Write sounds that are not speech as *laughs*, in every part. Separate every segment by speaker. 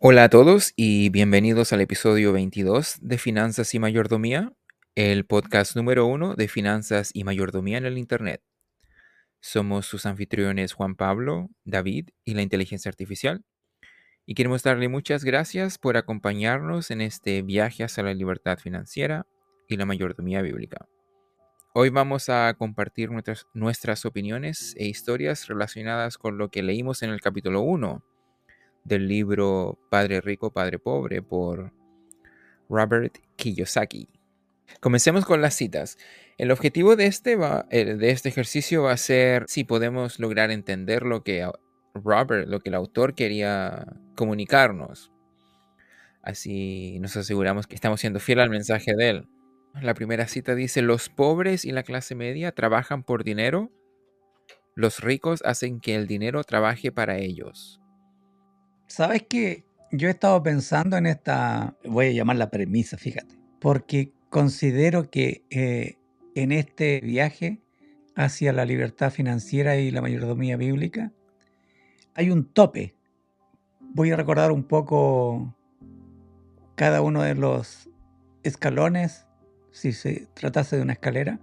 Speaker 1: Hola a todos y bienvenidos al episodio 22 de Finanzas y Mayordomía, el podcast número uno de Finanzas y Mayordomía en el Internet. Somos sus anfitriones Juan Pablo, David y la inteligencia artificial. Y queremos darle muchas gracias por acompañarnos en este viaje hacia la libertad financiera y la mayordomía bíblica. Hoy vamos a compartir nuestras, nuestras opiniones e historias relacionadas con lo que leímos en el capítulo 1 del libro Padre Rico, Padre Pobre por Robert Kiyosaki. Comencemos con las citas. El objetivo de este, va, eh, de este ejercicio va a ser si podemos lograr entender lo que Robert, lo que el autor quería comunicarnos. Así nos aseguramos que estamos siendo fieles al mensaje de él. La primera cita dice, los pobres y la clase media trabajan por dinero, los ricos hacen que el dinero trabaje para ellos.
Speaker 2: ¿Sabes qué? Yo he estado pensando en esta, voy a llamarla premisa, fíjate, porque considero que eh, en este viaje hacia la libertad financiera y la mayordomía bíblica hay un tope. Voy a recordar un poco cada uno de los escalones, si se tratase de una escalera,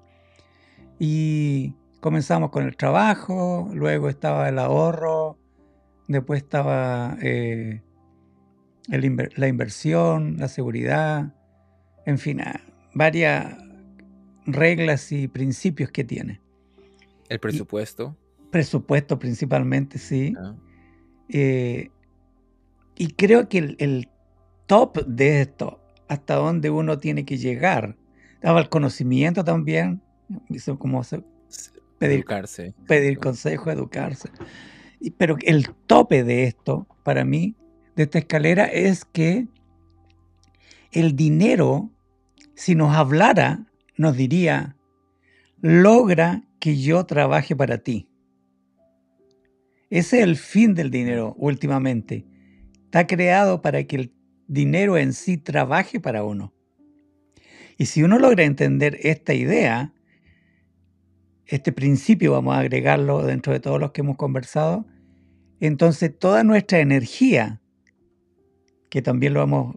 Speaker 2: y comenzamos con el trabajo, luego estaba el ahorro, Después estaba eh, la inversión, la seguridad, en fin, ah, varias reglas y principios que tiene.
Speaker 1: El presupuesto.
Speaker 2: presupuesto principalmente, sí. Ah. Eh, y creo que el, top de esto, hasta donde uno tiene que llegar, daba el conocimiento también, como pedir, educarse. pedir consejo, educarse. Pero el tope de esto, para mí, de esta escalera, es que el dinero, si nos hablara, nos diría, logra que yo trabaje para ti. Ese es el fin del dinero últimamente. Está creado para que el dinero en sí trabaje para uno. Y si uno logra entender esta idea, este principio, vamos a agregarlo dentro de todos los que hemos conversado, entonces toda nuestra energía, que también lo hemos,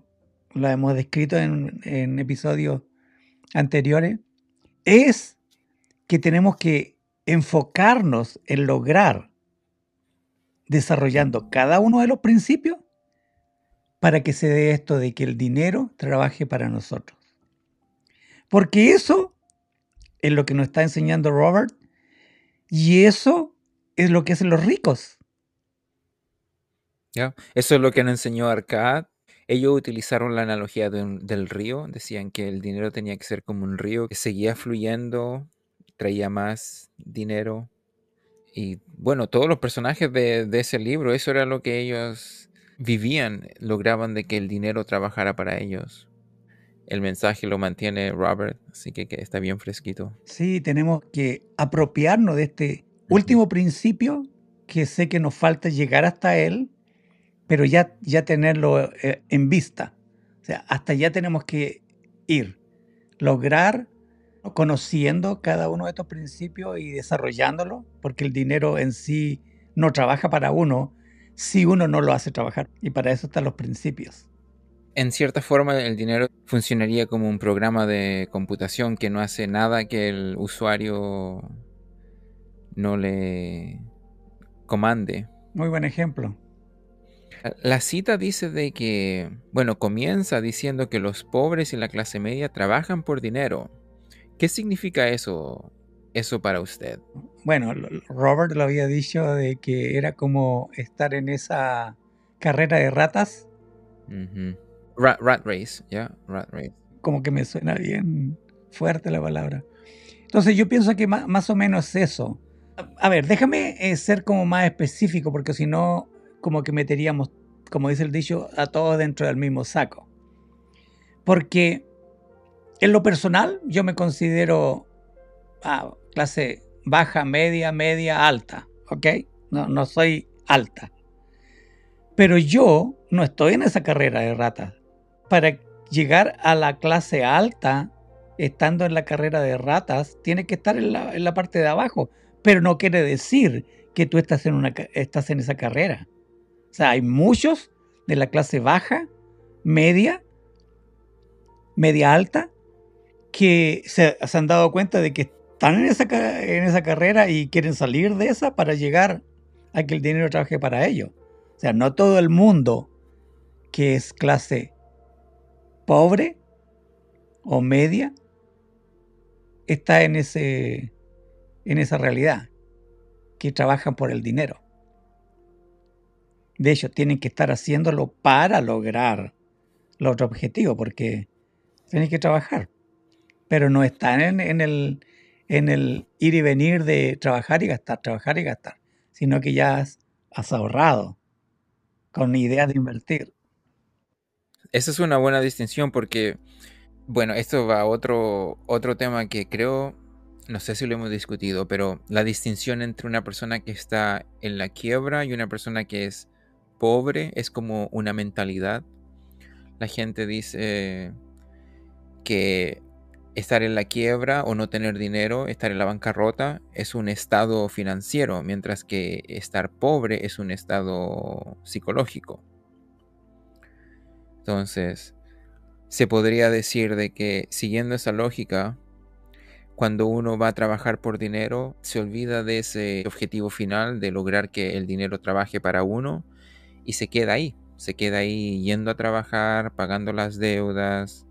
Speaker 2: hemos descrito en, en episodios anteriores, es que tenemos que enfocarnos en lograr desarrollando cada uno de los principios para que se dé esto de que el dinero trabaje para nosotros. Porque eso es lo que nos está enseñando Robert y eso es lo que hacen los ricos.
Speaker 1: ¿Ya? Eso es lo que nos enseñó Arcad. Ellos utilizaron la analogía del río. Decían que el dinero tenía que ser como un río que seguía fluyendo, traía más dinero. Y bueno, todos los personajes de, de ese libro, eso era lo que ellos vivían, lograban de que el dinero trabajara para ellos el mensaje lo mantiene Robert, así que, está bien fresquito.
Speaker 2: Sí, tenemos que apropiarnos de este último principio que sé que nos falta llegar hasta él, pero ya, ya tenerlo eh, en vista. O sea, hasta ya tenemos que ir, lograr conociendo cada uno de estos principios y desarrollándolo, porque el dinero en sí no trabaja para uno si uno no lo hace trabajar. Y para eso están los principios
Speaker 1: en cierta forma el dinero funcionaría como un programa de computación que no hace nada que el usuario no le comande.
Speaker 2: Muy buen ejemplo.
Speaker 1: La cita dice de que, bueno, comienza diciendo que los pobres y la clase media trabajan por dinero. ¿Qué significa eso, eso para usted?
Speaker 2: Bueno, Robert lo había dicho de que era como estar en esa carrera de ratas.
Speaker 1: Rat, race, ya, rat race.
Speaker 2: Como que me suena bien fuerte la palabra. Entonces yo pienso que más, o menos eso. A, ver, déjame eh, ser como más específico, porque si no, como que meteríamos, como dice el dicho, a todos dentro del mismo saco. Porque en lo personal yo me considero ah, clase baja, media, media, alta, ¿ok? No, no soy alta. Pero yo no estoy en esa carrera de ratas para llegar a la clase alta, estando en la carrera de ratas, tienes que estar en la, parte de abajo. Pero no quiere decir que tú estás en, una, estás en esa carrera. O sea, hay muchos de la clase baja, media, media alta, que se, han dado cuenta de que están en esa, en esa carrera y quieren salir de esa para llegar a que el dinero trabaje para ellos. O sea, no todo el mundo que es clase pobre o media está en ese en esa realidad que trabajan por el dinero. De hecho, tienen que estar haciéndolo para lograr los otros objetivos, porque tienen que trabajar. Pero no están en, el, en el ir y venir de trabajar y gastar, trabajar y gastar, sino que ya has, has ahorrado con idea de invertir.
Speaker 1: Esa es una buena distinción porque, bueno, esto va a otro, otro tema que creo, no sé si lo hemos discutido, pero la distinción entre una persona que está en la quiebra y una persona que es pobre es como una mentalidad. La gente dice que estar en la quiebra o no tener dinero, estar en la bancarrota, es un estado financiero, mientras que estar pobre es un estado psicológico. Entonces, se podría decir de que siguiendo esa lógica, cuando uno va a trabajar por dinero, se olvida de ese objetivo final de lograr que el dinero trabaje para uno y se queda ahí, se queda ahí yendo a trabajar, pagando las deudas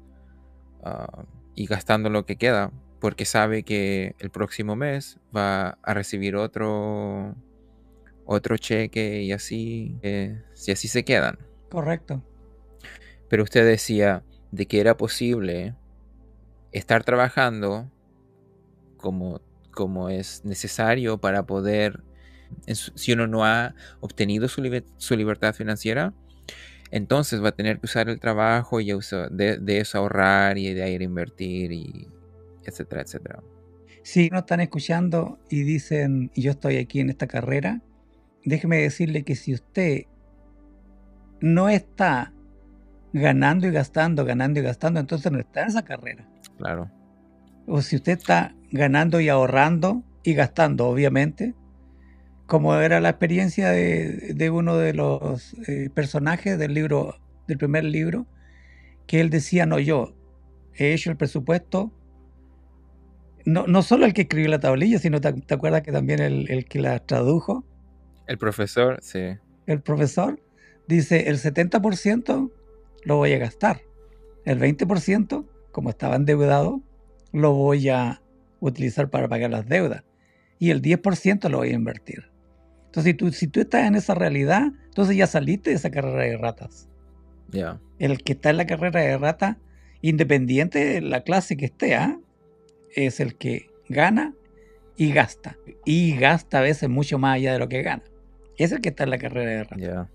Speaker 1: uh, y gastando lo que queda, porque sabe que el próximo mes va a recibir otro otro cheque y así, eh, si así se quedan.
Speaker 2: Correcto.
Speaker 1: Pero usted decía de que era posible estar trabajando como, como es necesario para poder, si uno no ha obtenido su, liber, su libertad financiera, entonces va a tener que usar el trabajo y de, de eso ahorrar y de ahí invertir y etcétera, etcétera.
Speaker 2: Si no están escuchando y dicen, yo estoy aquí en esta carrera, déjeme decirle que si usted no está ganando y gastando, ganando y gastando, entonces no está en esa carrera.
Speaker 1: Claro.
Speaker 2: O si usted está ganando y ahorrando y gastando, obviamente, como era la experiencia de, de uno de los eh, personajes del libro, del primer libro, que él decía, no, yo he hecho el presupuesto, no, no solo el que escribió la tablilla, sino te, te acuerdas que también el, el que la tradujo.
Speaker 1: El profesor, sí.
Speaker 2: El profesor dice, el 70% lo voy a gastar. El 20%, como estaba endeudado, lo voy a utilizar para pagar las deudas. Y el 10% lo voy a invertir. Entonces, si tú, si tú estás en esa realidad, entonces ya saliste de esa carrera de ratas.
Speaker 1: Yeah.
Speaker 2: El que está en la carrera de rata, independiente de la clase que esté, ¿eh? es el que gana y gasta. Y gasta a veces mucho más allá de lo que gana. Es el que está en la carrera de ratas.
Speaker 1: Yeah.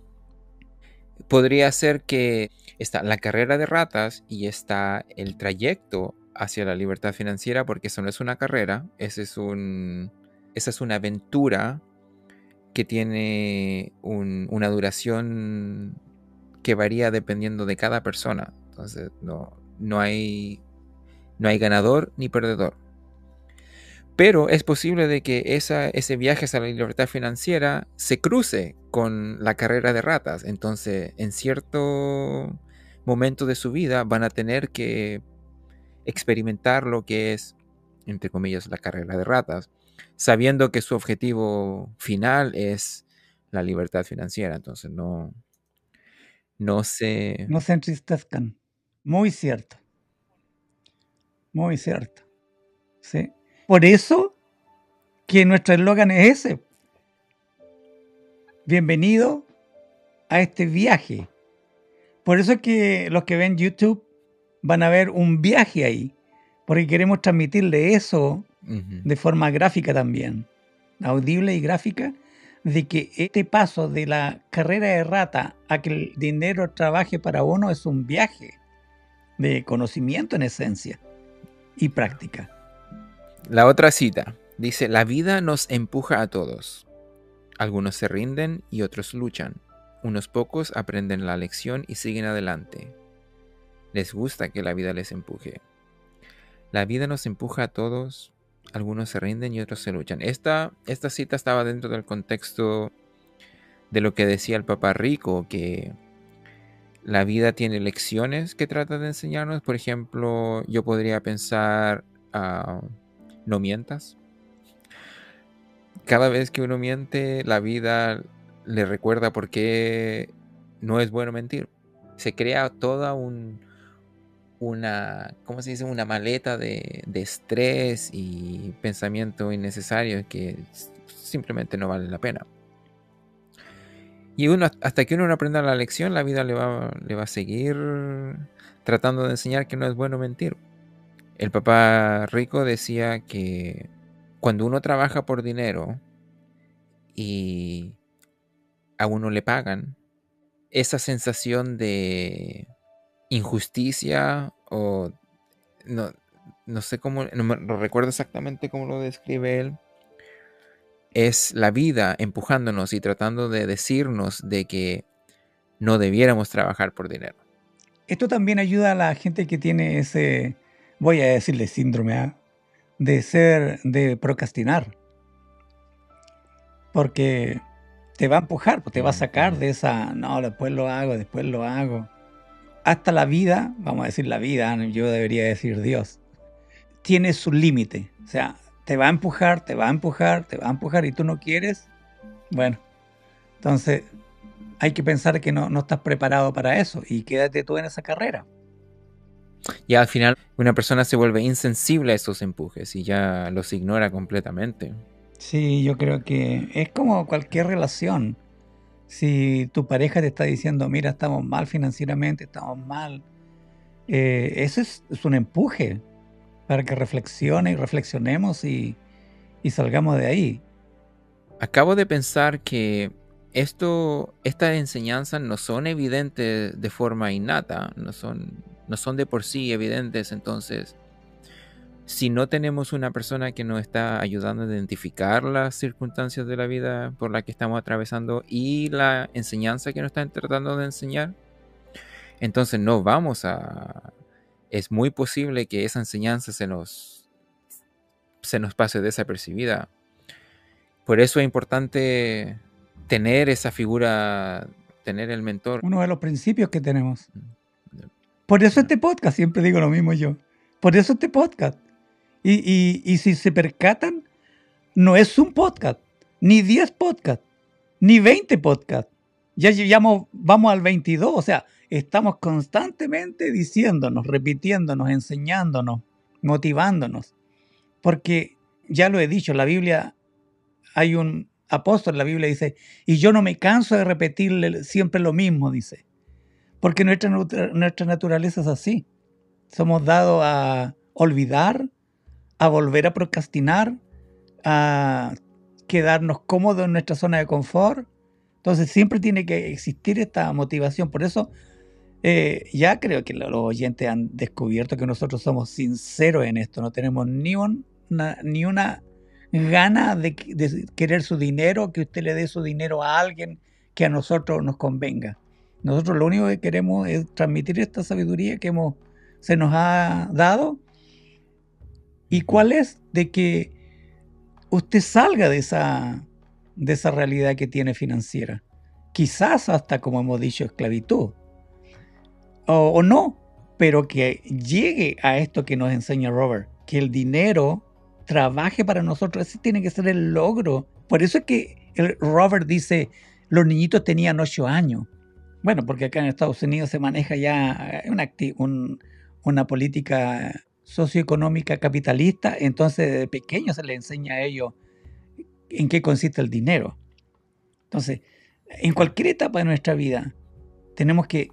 Speaker 1: Podría ser que está la carrera de ratas y está el trayecto hacia la libertad financiera, porque eso no es una carrera, ese es un, esa es una aventura que tiene un, una duración que varía dependiendo de cada persona. Entonces, no, no, hay, no hay ganador ni perdedor. Pero es posible de que ese viaje hacia la libertad financiera se cruce con la carrera de ratas. Entonces, en cierto momento de su vida van a tener que experimentar lo que es, entre comillas, la carrera de ratas, sabiendo que su objetivo final es la libertad financiera. Entonces, no, no se...
Speaker 2: No se entristezcan. Muy cierto. Muy cierto. Sí. Por eso que nuestro eslogan es ese. Bienvenido a este viaje. Por eso es que los que ven YouTube van a ver un viaje ahí, porque queremos transmitirle eso uh -huh. de forma gráfica también, audible y gráfica, de que este paso de la carrera de rata a que el dinero trabaje para uno es un viaje de conocimiento en esencia y práctica.
Speaker 1: La otra cita dice, la vida nos empuja a todos. Algunos se rinden y otros luchan. Unos pocos aprenden la lección y siguen adelante. Les gusta que la vida les empuje. La vida nos empuja a todos. Algunos se rinden y otros se luchan. Esta, esta cita estaba dentro del contexto de lo que decía el Papa Rico, que la vida tiene lecciones que trata de enseñarnos. Por ejemplo, yo podría pensar, ah, no mientas. Cada vez que uno miente, la vida le recuerda por qué no es bueno mentir. Se crea toda un, una, ¿cómo se dice? Una maleta de, estrés y pensamiento innecesario que simplemente no vale la pena. Y uno, hasta que uno no aprenda la lección, la vida le va, le va a seguir tratando de enseñar que no es bueno mentir. El papá rico decía que cuando uno trabaja por dinero y a uno le pagan, esa sensación de injusticia o no, no sé cómo, no, recuerdo exactamente cómo lo describe él, es la vida empujándonos y tratando de decirnos de que no debiéramos trabajar por dinero.
Speaker 2: Esto también ayuda a la gente que tiene ese, voy a decirle síndrome ¿ah? de ser, de procrastinar. Porque te va a empujar, pues, te va a sacar de esa, no, después lo hago, después lo hago. Hasta la vida, vamos a decir la vida, yo debería decir Dios, tiene su límite. O sea, te va a empujar, te va a empujar, te va a empujar y tú no quieres, bueno, entonces hay que pensar que no, estás preparado para eso y quédate tú en esa carrera.
Speaker 1: Y al final una persona se vuelve insensible a esos empujes y ya los ignora completamente.
Speaker 2: Sí, yo creo que es como cualquier relación. Si tu pareja te está diciendo, mira, estamos mal financieramente, estamos mal, eh, eso es, un empuje para que reflexione y reflexionemos y, salgamos de ahí.
Speaker 1: Acabo de pensar que esto, estas enseñanzas no son evidentes de forma innata, no son, no son de por sí evidentes, entonces si no tenemos una persona que nos está ayudando a identificar las circunstancias de la vida por la que estamos atravesando y la enseñanza que nos están tratando de enseñar, entonces no vamos a, es muy posible que esa enseñanza se nos, se nos pase desapercibida. Por eso es importante tener esa figura, tener el mentor.
Speaker 2: Uno de los principios que tenemos. Mm, Por eso este podcast, siempre digo lo mismo yo. Por eso este podcast. Y, si se percatan, no es un podcast, ni 10 podcasts, ni 20 podcasts. Ya llegamos, vamos al 22, o sea, estamos constantemente diciéndonos, repitiéndonos, enseñándonos, motivándonos. Porque ya lo he dicho, la Biblia, hay un apóstol, la Biblia dice, y yo no me canso de repetirle siempre lo mismo, dice. Porque nuestra, nuestra naturaleza es así. Somos dados a olvidar, a volver a procrastinar, a quedarnos cómodos en nuestra zona de confort. Entonces siempre tiene que existir esta motivación. Por eso eh, ya creo que los oyentes han descubierto que nosotros somos sinceros en esto, no tenemos ni, una, ni una gana de, querer su dinero, que usted le dé su dinero a alguien que a nosotros nos convenga. Nosotros lo único que queremos es transmitir esta sabiduría que hemos, se nos ha dado. ¿Y cuál es? De que usted salga de esa, de esa realidad que tiene financiera. Quizás hasta, como hemos dicho, esclavitud o, no, pero que llegue a esto que nos enseña Robert, que el dinero trabaje para nosotros, ese tiene que ser el logro. Por eso es que el Robert dice, los niñitos tenían ocho años. Bueno, porque acá en Estados Unidos se maneja ya una, una política socioeconómica capitalista, entonces de pequeño se les enseña a ellos en qué consiste el dinero. Entonces, en cualquier etapa de nuestra vida, tenemos que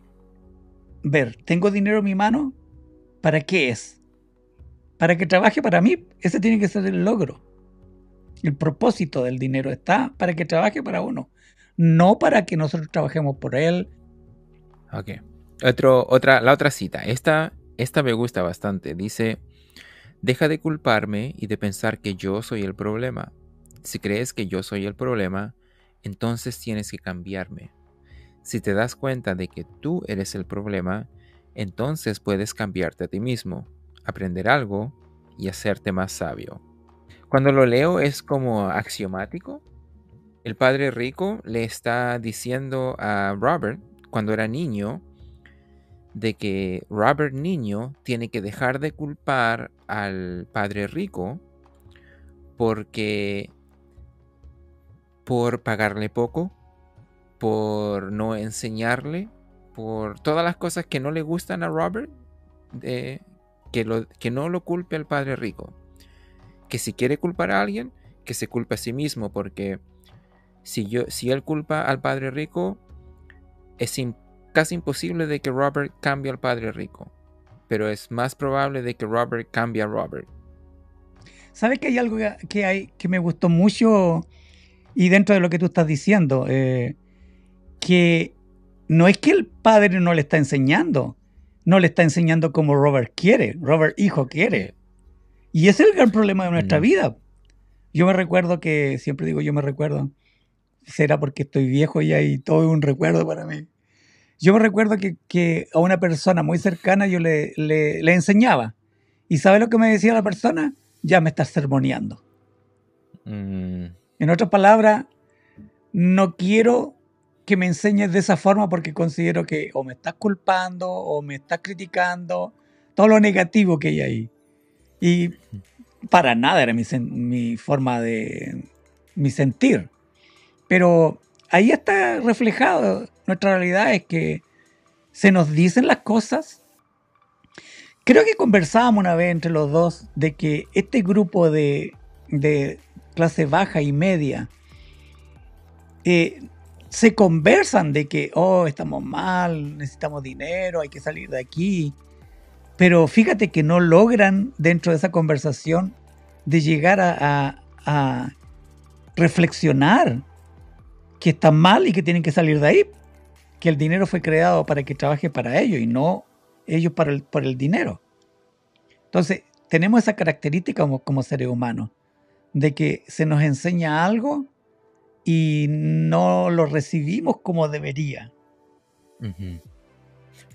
Speaker 2: ver, ¿tengo dinero en mi mano? ¿Para qué es? Para que trabaje para mí. Ese tiene que ser el logro. El propósito del dinero está para que trabaje para uno, no para que nosotros trabajemos por él.
Speaker 1: Ok. Otro, otra, la otra cita. Esta, esta me gusta bastante. Dice, deja de culparme y de pensar que yo soy el problema. Si crees que yo soy el problema, entonces tienes que cambiarme. Si te das cuenta de que tú eres el problema, entonces puedes cambiarte a ti mismo, aprender algo y hacerte más sabio. Cuando lo leo es como axiomático. El padre rico le está diciendo a Robert, cuando era niño, de que Robert Niño tiene que dejar de culpar al padre rico porque por pagarle poco, por no enseñarle, por todas las cosas que no le gustan a Robert, que, lo, que no lo culpe al padre rico. Que si quiere culpar a alguien, que se culpe a sí mismo, porque si, yo, si él culpa al padre rico, es casi imposible de que Robert cambie al padre rico. Pero es más probable de que Robert cambie a Robert.
Speaker 2: ¿Sabes que hay algo que, hay, que me gustó mucho y dentro de lo que tú estás diciendo? Eh, que no es que el padre no le está enseñando, no le está enseñando como Robert quiere, Robert hijo quiere. Y ese es el gran problema de nuestra vida. Yo me recuerdo que, siempre digo yo me recuerdo, será porque estoy viejo ya y todo es un recuerdo para mí. Yo me recuerdo que, a una persona muy cercana yo le, le, enseñaba. ¿Y sabe lo que me decía la persona? Ya me estás sermoneando. Mm. En otras palabras, no quiero que me enseñes de esa forma porque considero que o me estás culpando o me estás criticando, todo lo negativo que hay ahí. Y para nada era mi, mi forma de, mi sentir. Pero ahí está reflejado. Nuestra realidad es que se nos dicen las cosas. Creo que conversábamos una vez entre los dos de que este grupo de, de clase baja y media eh, se conversan de que, oh, estamos mal, necesitamos dinero, hay que salir de aquí. Pero fíjate que no logran dentro de esa conversación de llegar a, reflexionar que están mal y que tienen que salir de ahí. Que el dinero fue creado para que trabaje para ellos y no ellos para el, por el dinero. Entonces, tenemos esa característica como, como seres humanos, de que se nos enseña algo y no lo recibimos como debería.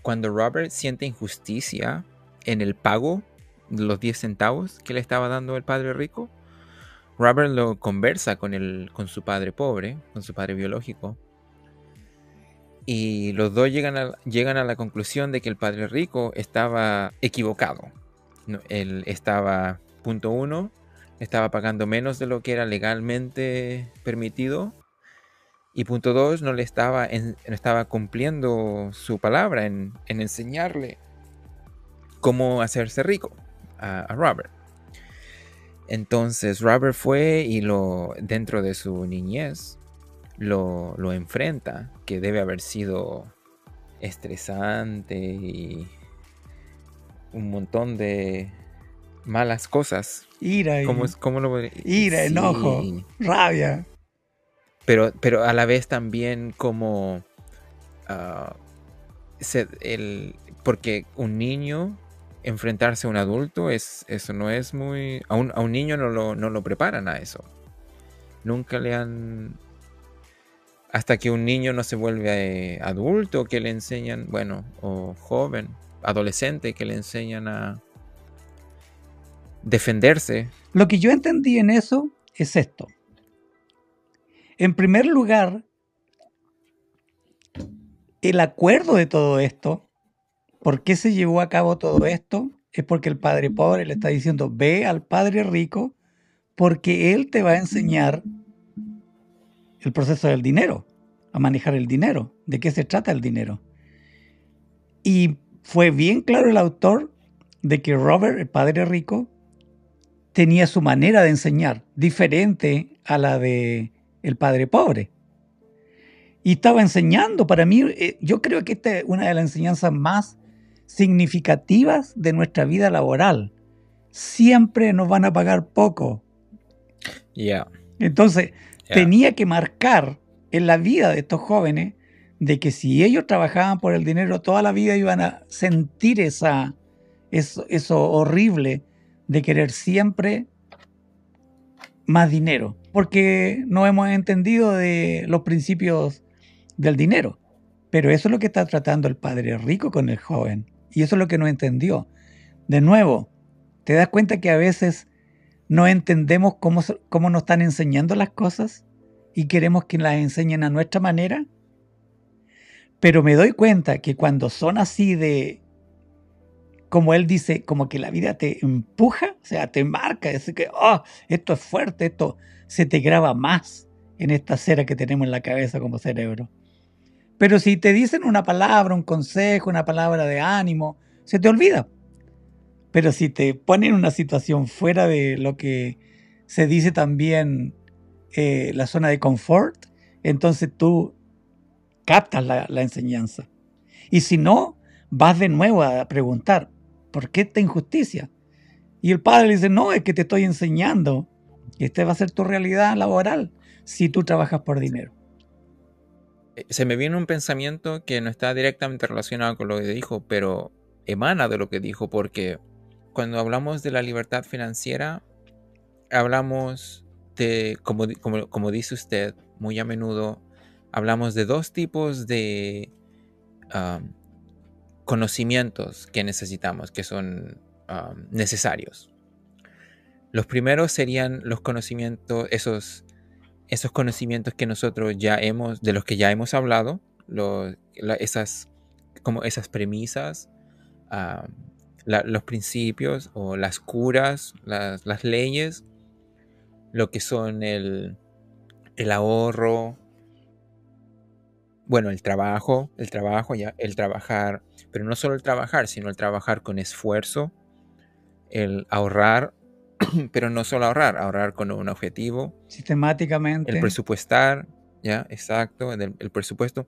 Speaker 1: Cuando Robert siente injusticia en el pago de los 10 centavos que le estaba dando el padre rico, Robert lo conversa con, el, con su padre pobre, con su padre biológico. Y los dos llegan a, llegan a la conclusión de que el padre rico estaba equivocado. él estaba, punto uno, estaba pagando menos de lo que era legalmente permitido. Y punto dos, no le estaba, estaba cumpliendo su palabra en, enseñarle cómo hacerse rico a, Robert. Entonces Robert fue y lo, dentro de su niñez, lo, lo enfrenta, que debe haber sido estresante y un montón de malas cosas.
Speaker 2: Ira.
Speaker 1: ¿Cómo, es, cómo lo
Speaker 2: Ira, enojo, rabia.
Speaker 1: Pero, pero a la vez también como... Ah, el, porque un niño enfrentarse a un adulto es eso no es muy a un, a un niño no lo, no lo, preparan a eso nunca le han hasta que un niño no se vuelve adulto que le enseñan bueno o joven adolescente que le enseñan a defenderse.
Speaker 2: Lo que yo entendí en eso es esto. En primer lugar, el acuerdo de todo esto, ¿por qué se llevó a cabo todo esto? Es porque el padre pobre le está diciendo, ve al padre rico porque él te va a enseñar el proceso del dinero, a manejar el dinero, de qué se trata el dinero. Y fue bien claro el autor de que Robert, el padre rico, tenía su manera de enseñar, diferente a la de el padre pobre. Y estaba enseñando, para mí, eh, yo creo que esta es una de las enseñanzas más significativas de nuestra vida laboral. Siempre nos van a pagar poco.
Speaker 1: Yeah.
Speaker 2: Entonces, tenía que marcar en la vida de estos jóvenes de que si ellos trabajaban por el dinero toda la vida iban a sentir esa, eso, eso horrible de querer siempre más dinero, porque no hemos entendido de los principios del dinero. Pero eso es lo que está tratando el padre rico con el joven, y eso es lo que no entendió. De nuevo, ¿te das cuenta que a veces no entendemos cómo, cómo nos están enseñando las cosas y queremos que las enseñen a nuestra manera? Pero me doy cuenta que cuando son así de, como él dice, como que la vida te empuja, o sea, te marca, es que, oh, esto es fuerte, esto se te graba más en esta cera que tenemos en la cabeza como cerebro. Pero si te dicen una palabra, un consejo, una palabra de ánimo, se te olvida. Pero si te ponen en una situación fuera de lo que se dice también eh, la zona de confort, entonces tú captas la, la enseñanza. Y si no, vas de nuevo a preguntar, ¿por qué esta injusticia? Y el padre le dice, no, es que te estoy enseñando. Esta va a ser tu realidad laboral si tú trabajas por dinero.
Speaker 1: Eh, se me viene un pensamiento que no está directamente relacionado con lo que dijo, pero emana de lo que dijo, porque cuando hablamos de la libertad financiera, hablamos de, como, como, dice usted muy a menudo, hablamos de dos tipos de conocimientos que necesitamos, que son necesarios. Los primeros serían los conocimientos, esos esos conocimientos que nosotros ya hemos, de los que ya hemos hablado, esas, como esas premisas, los principios o las curas, las, leyes, lo que son el, el ahorro, bueno, el trabajo, el trabajo, ya, el trabajar, pero no solo el trabajar, sino el trabajar con esfuerzo, el ahorrar *clears throat* pero no solo ahorrar, ahorrar con un objetivo.
Speaker 2: Sistemáticamente.
Speaker 1: El presupuestar, ya, exacto, el, presupuesto.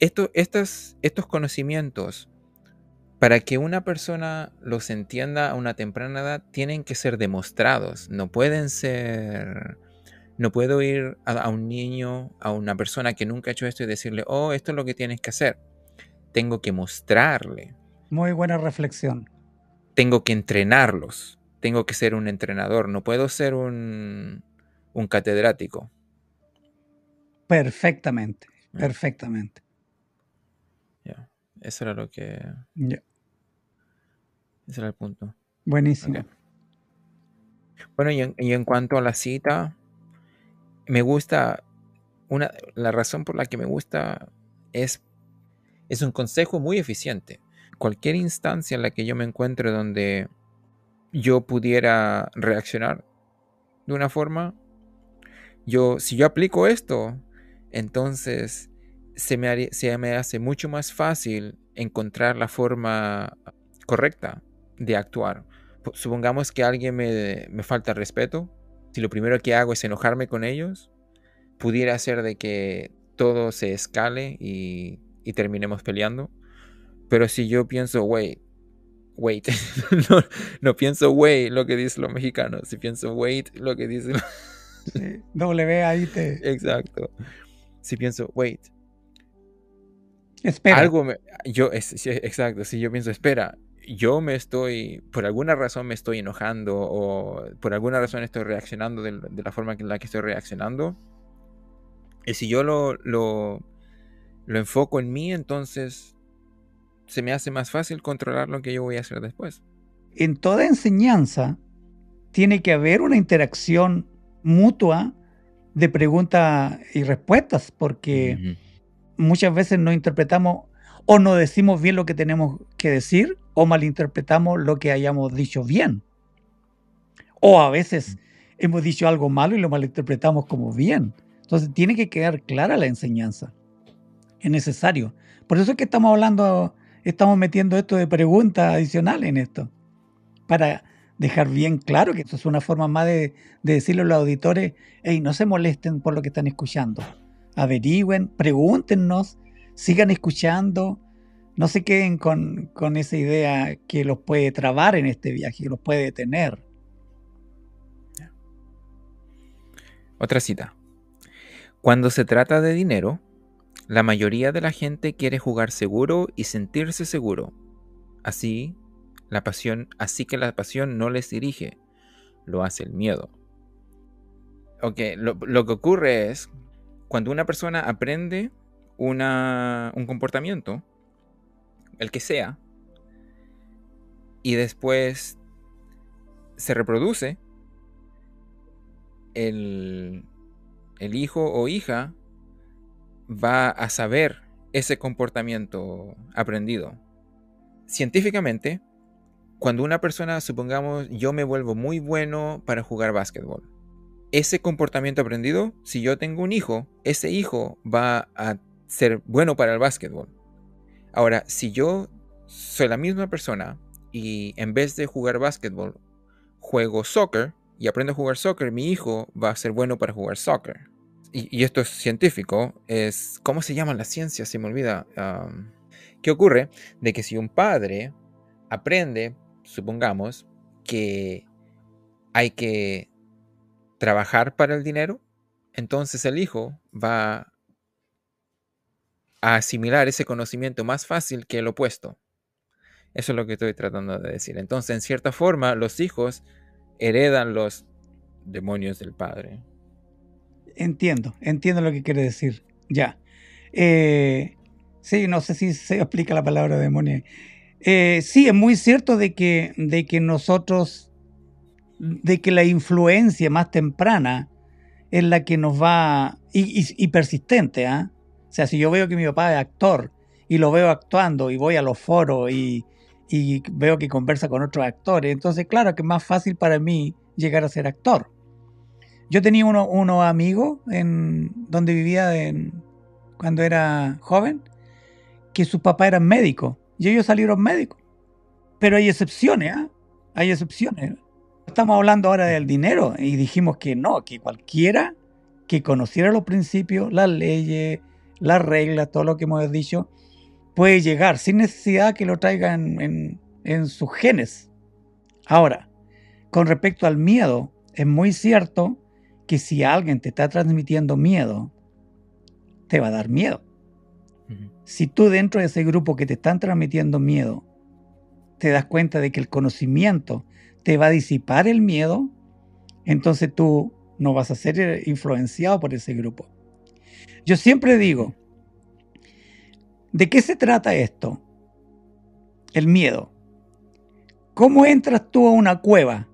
Speaker 1: Esto, estos, estos conocimientos, para que una persona los entienda a una temprana edad, tienen que ser demostrados. No pueden ser... No puedo ir a, a, un niño, a una persona que nunca ha hecho esto y decirle, oh, esto es lo que tienes que hacer. Tengo que mostrarle.
Speaker 2: Muy buena reflexión.
Speaker 1: Tengo que entrenarlos tengo que ser un entrenador, no puedo ser un, un catedrático.
Speaker 2: Perfectamente, perfectamente.
Speaker 1: Ya, eso era lo que... Ese era el punto.
Speaker 2: Buenísimo.
Speaker 1: Bueno, y en, cuanto a la cita, me gusta, una, la razón por la que me gusta es, es un consejo muy eficiente. Cualquier instancia en la que yo me encuentre donde yo pudiera reaccionar de una forma, yo, si yo aplico esto, entonces se me, se me hace mucho más fácil encontrar la forma correcta de actuar. Supongamos que alguien me, me falta respeto, si lo primero que hago es enojarme con ellos, pudiera ser de que todo se escale y, y terminemos peleando. Pero si yo pienso, güey, wait. *laughs* no, pienso wait lo que dicen los mexicanos. Si pienso wait lo que dicen.
Speaker 2: sí, w ahí te. *laughs*
Speaker 1: Exacto. Si pienso wait.
Speaker 2: Espera.
Speaker 1: Algo me, yo exacto, si yo pienso espera, yo me estoy por alguna razón me estoy enojando o por alguna razón estoy reaccionando de, la forma en la que estoy reaccionando. Y si yo lo, lo, lo enfoco en mí, entonces se me hace más fácil controlar lo que yo voy a hacer después.
Speaker 2: En toda enseñanza tiene que haber una interacción mutua de preguntas y respuestas, porque muchas veces no interpretamos o no decimos bien lo que tenemos que decir o malinterpretamos lo que hayamos dicho bien. O a veces hemos dicho algo malo y lo malinterpretamos como bien. Entonces tiene que quedar clara la enseñanza. Es necesario. Por eso es que estamos hablando estamos metiendo esto de preguntas adicionales en esto, para dejar bien claro que esto es una forma más de, decirle a los auditores, hey, no se molesten por lo que están escuchando, averigüen, pregúntenos, sigan escuchando, no se queden con, con esa idea que los puede trabar en este viaje, que los puede detener.
Speaker 1: Otra cita. Cuando se trata de dinero, la mayoría de la gente quiere jugar seguro y sentirse seguro. Así, la pasión, así que la pasión no les dirige, lo hace el miedo. Ok, lo, que ocurre es cuando una persona aprende una, un comportamiento, el que sea, y después se reproduce, el, el hijo o hija va a saber ese comportamiento aprendido. Científicamente, cuando una persona, supongamos, yo me vuelvo muy bueno para jugar básquetbol, ese comportamiento aprendido, si yo tengo un hijo, ese hijo va a ser bueno para el básquetbol. Ahora, si yo soy la misma persona y en vez de jugar básquetbol, juego soccer y aprendo a jugar soccer, mi hijo va a ser bueno para jugar soccer. Y, esto es científico, es, ¿cómo se llama la ciencia? Se me olvida. ¿Qué ocurre? De que si un padre aprende, supongamos, que hay que trabajar para el dinero, entonces el hijo va a asimilar ese conocimiento más fácil que el opuesto. Eso es lo que estoy tratando de decir. Entonces, en cierta forma, los hijos heredan los demonios del padre.
Speaker 2: Entiendo, entiendo lo que quiere decir. Ya. Eh, sí, no sé si se explica la palabra demonio. Eh, sí, es muy cierto de que, de que nosotros, de que la influencia más temprana es la que nos va, y, persistente, ¿ah? O sea, si yo veo que mi papá es actor y lo veo actuando y voy a los foros y, veo que conversa con otros actores, entonces claro que es más fácil para mí llegar a ser actor. Yo tenía unos uno amigos en donde vivía cuando era joven, que sus papás eran médicos y ellos salieron médicos. Pero hay excepciones, ¿ah? Hay excepciones. Estamos hablando ahora del dinero y dijimos que no, que cualquiera que conociera los principios, las leyes, las reglas, todo lo que hemos dicho, puede llegar sin necesidad que lo traigan en, en sus genes. Ahora, con respecto al miedo, es muy cierto que si alguien te está transmitiendo miedo, te va a dar miedo. Si tú dentro de ese grupo que te están transmitiendo miedo, te das cuenta de que el conocimiento te va a disipar el miedo, entonces tú no vas a ser eh, influenciado por ese grupo. Yo siempre digo, ¿de qué se trata esto? El miedo. ¿Cómo entras tú a una cueva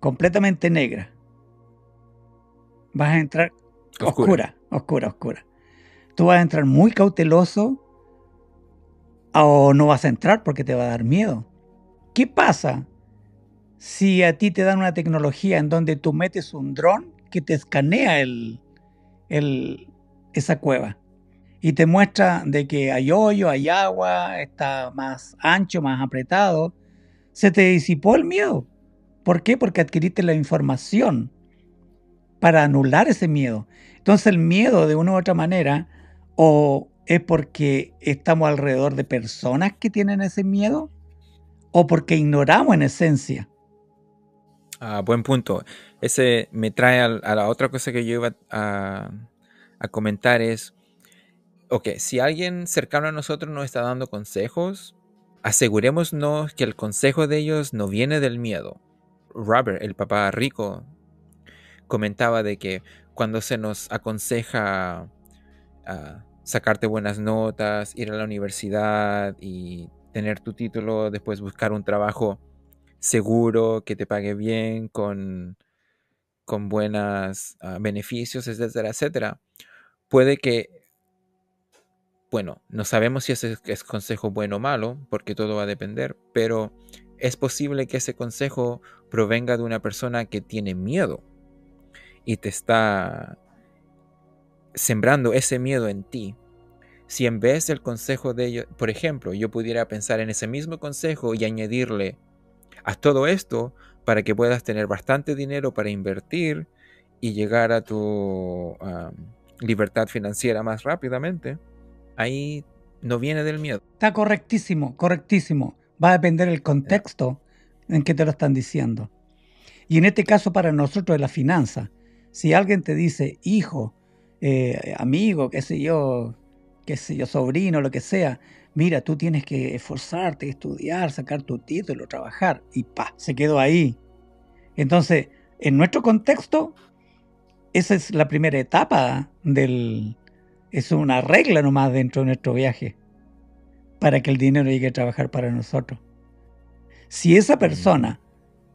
Speaker 2: completamente negra? vas a entrar oscura. oscura, oscura, Tú vas a entrar muy cauteloso o no vas a entrar porque te va a dar miedo. ¿Qué pasa si a ti te dan una tecnología en donde tú metes un dron que te escanea el, esa cueva y te muestra de que hay hoyo, hay agua, está más ancho, más apretado? Se te disipó el miedo. ¿Por qué? Porque adquiriste la información para anular ese miedo. Entonces el miedo de una u otra manera o es porque estamos alrededor de personas que tienen ese miedo o porque ignoramos en esencia.
Speaker 1: Ah, buen punto. Ese me trae a, la otra cosa que yo iba a, comentar es, ok, si alguien cercano a nosotros nos está dando consejos, asegurémonos que el consejo de ellos no viene del miedo. Robert, el papá rico, comentaba de que cuando se nos aconseja ah, sacarte buenas notas, ir a la universidad y tener tu título, después buscar un trabajo seguro, que te pague bien, con, con buenos ah, beneficios, etcétera, etcétera, puede que, bueno, no sabemos si ese es consejo bueno o malo, porque todo va a depender, pero es posible que ese consejo provenga de una persona que tiene miedo y te está sembrando ese miedo en ti, si en vez del consejo de ellos, por ejemplo, yo pudiera pensar en ese mismo consejo y añadirle, a todo esto para que puedas tener bastante dinero para invertir y llegar a tu libertad financiera más rápidamente, ahí no viene del miedo.
Speaker 2: Está correctísimo, correctísimo. Va a depender el contexto en que te lo están diciendo. Y en este caso para nosotros es la finanza. Si alguien te dice, hijo, eh, amigo, qué sé yo, qué sé yo, sobrino, lo que sea, mira, tú tienes que esforzarte, estudiar, sacar tu título, trabajar, y pa, se quedó ahí. Entonces, en nuestro contexto, esa es la primera etapa del... Es una regla nomás dentro de nuestro viaje para que el dinero llegue a trabajar para nosotros. Si esa persona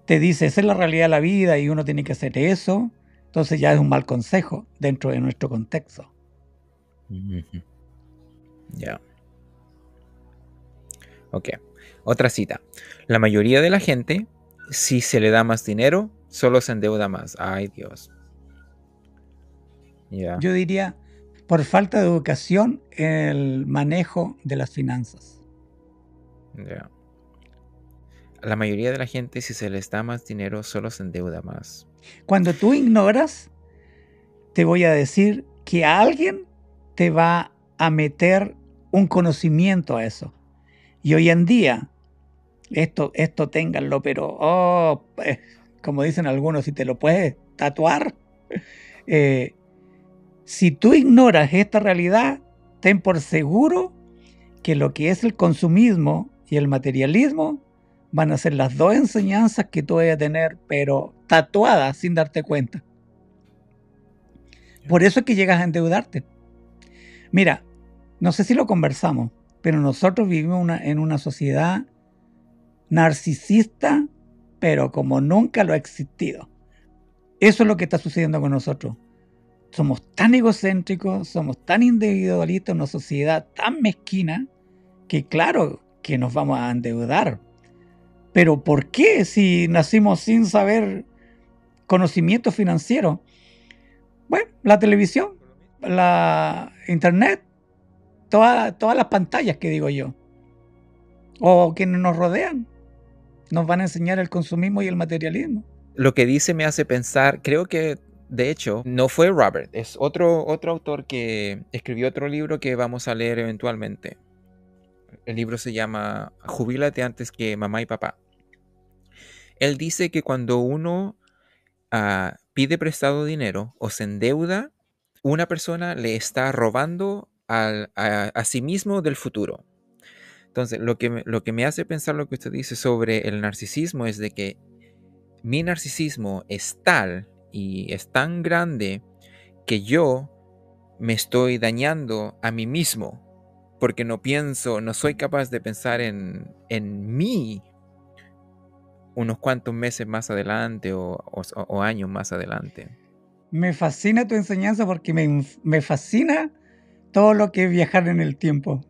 Speaker 2: te dice, esa es la realidad de la vida y uno tiene que hacer eso, entonces ya es un mal consejo dentro de nuestro contexto.
Speaker 1: Ya. Ok. Otra cita. La mayoría de la gente, si se le da más dinero, solo se endeuda más. Ay, Dios.
Speaker 2: Yo diría, por falta de educación, el manejo de las finanzas.
Speaker 1: La mayoría de la gente, si se les da más dinero, solo se endeuda más.
Speaker 2: Cuando tú ignoras, te voy a decir que alguien te va a meter un conocimiento a eso. Y hoy en día, esto, esto ténganlo, pero, oh, eh, como dicen algunos, si te lo puedes tatuar, *laughs* eh, si tú ignoras esta realidad, ten por seguro que lo que es el consumismo y el materialismo van a ser las dos enseñanzas que tú vas a tener, pero tatuadas sin darte cuenta. Por eso es que llegas a endeudarte. Mira, no sé si lo conversamos, pero nosotros vivimos en una sociedad narcisista, pero como nunca lo ha existido. Eso es lo que está sucediendo con nosotros. Somos tan egocéntricos, somos tan individualistas, una sociedad tan mezquina, que claro que nos vamos a endeudar. Pero ¿por qué si nacimos sin saber conocimiento financiero? Bueno, la televisión, la internet, todas las pantallas que digo yo, o quienes nos rodean, nos van a enseñar el consumismo y el materialismo.
Speaker 1: Lo que dice me hace pensar, creo que de hecho no fue Robert, es otro, otro autor que escribió otro libro que vamos a leer eventualmente. El libro se llama Jubílate antes que mamá y papá. Él dice que cuando uno ah, pide prestado dinero o se endeuda, una persona le está robando a, sí mismo del futuro. Entonces, lo que, lo que me hace pensar lo que usted dice sobre el narcisismo es de que mi narcisismo es tal y es tan grande que yo me estoy dañando a mí mismo porque no pienso, no soy capaz de pensar en, en mí unos cuantos meses más adelante o, años más adelante.
Speaker 2: Me fascina tu enseñanza porque me, me fascina todo lo que es viajar en el tiempo.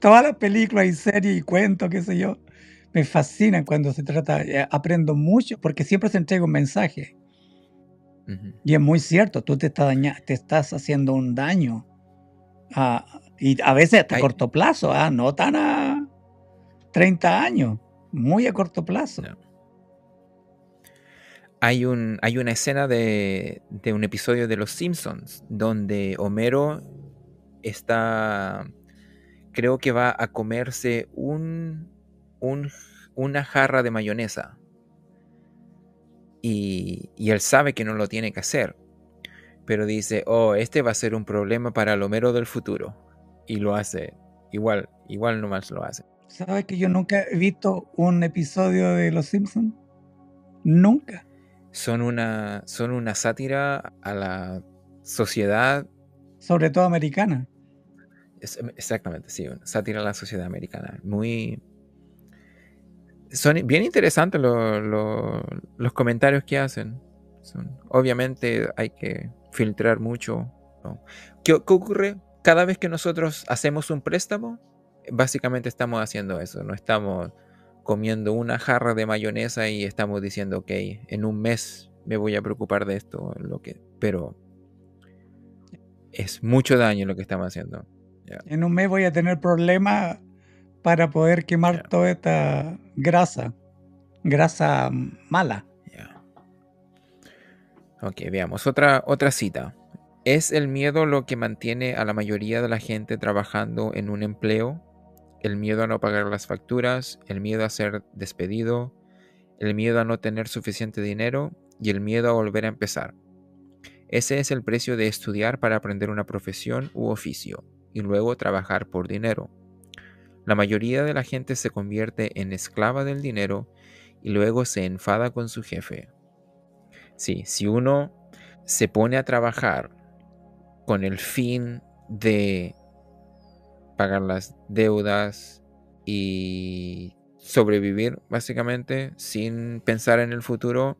Speaker 2: Todas las películas y series y cuentos, qué sé yo, me fascinan cuando se trata, eh, aprendo mucho porque siempre se entrega un mensaje. Y es muy cierto, tú te estás, te estás haciendo un daño. y a veces a corto plazo, ¿ah? no tan a 30 años, muy a corto plazo.
Speaker 1: Hay, un, hay una escena de, de un episodio de Los Simpsons donde Homero está, creo que va a comerse un, una jarra de mayonesa. Y, y, él sabe que no lo tiene que hacer. Pero dice, oh, este va a ser un problema para el Homero del futuro. Y lo hace. Igual, igual nomás lo hace.
Speaker 2: ¿Sabes que yo nunca he visto un episodio de Los Simpsons? Nunca.
Speaker 1: Son una, son una sátira a la sociedad.
Speaker 2: Sobre todo americana.
Speaker 1: Em, exactamente, sí, sátira a la sociedad americana. Muy. Son bien interesantes los comentarios que hacen. obviamente hay que filtrar mucho. ¿Qué, ocurre? Cada vez que nosotros hacemos un préstamo, básicamente estamos haciendo eso. No estamos comiendo una jarra de mayonesa y estamos diciendo, ok, en un mes me voy a preocupar de esto, lo que, pero es mucho daño lo que estamos haciendo.
Speaker 2: En un mes voy a tener problemas para poder quemar toda esta grasa, grasa mala.
Speaker 1: Ok, veamos. Otra, otra cita. ¿Es el miedo lo que mantiene a la mayoría de la gente trabajando en un empleo? El miedo a no pagar las facturas, el miedo a ser despedido, el miedo a no tener suficiente dinero y el miedo a volver a empezar. Ese es el precio de estudiar para aprender una profesión u oficio y luego trabajar por dinero. La mayoría de la gente se convierte en esclava del dinero y luego se enfada con su jefe. Sí, si uno se pone a trabajar con el fin de pagar las deudas y sobrevivir básicamente sin pensar en el futuro,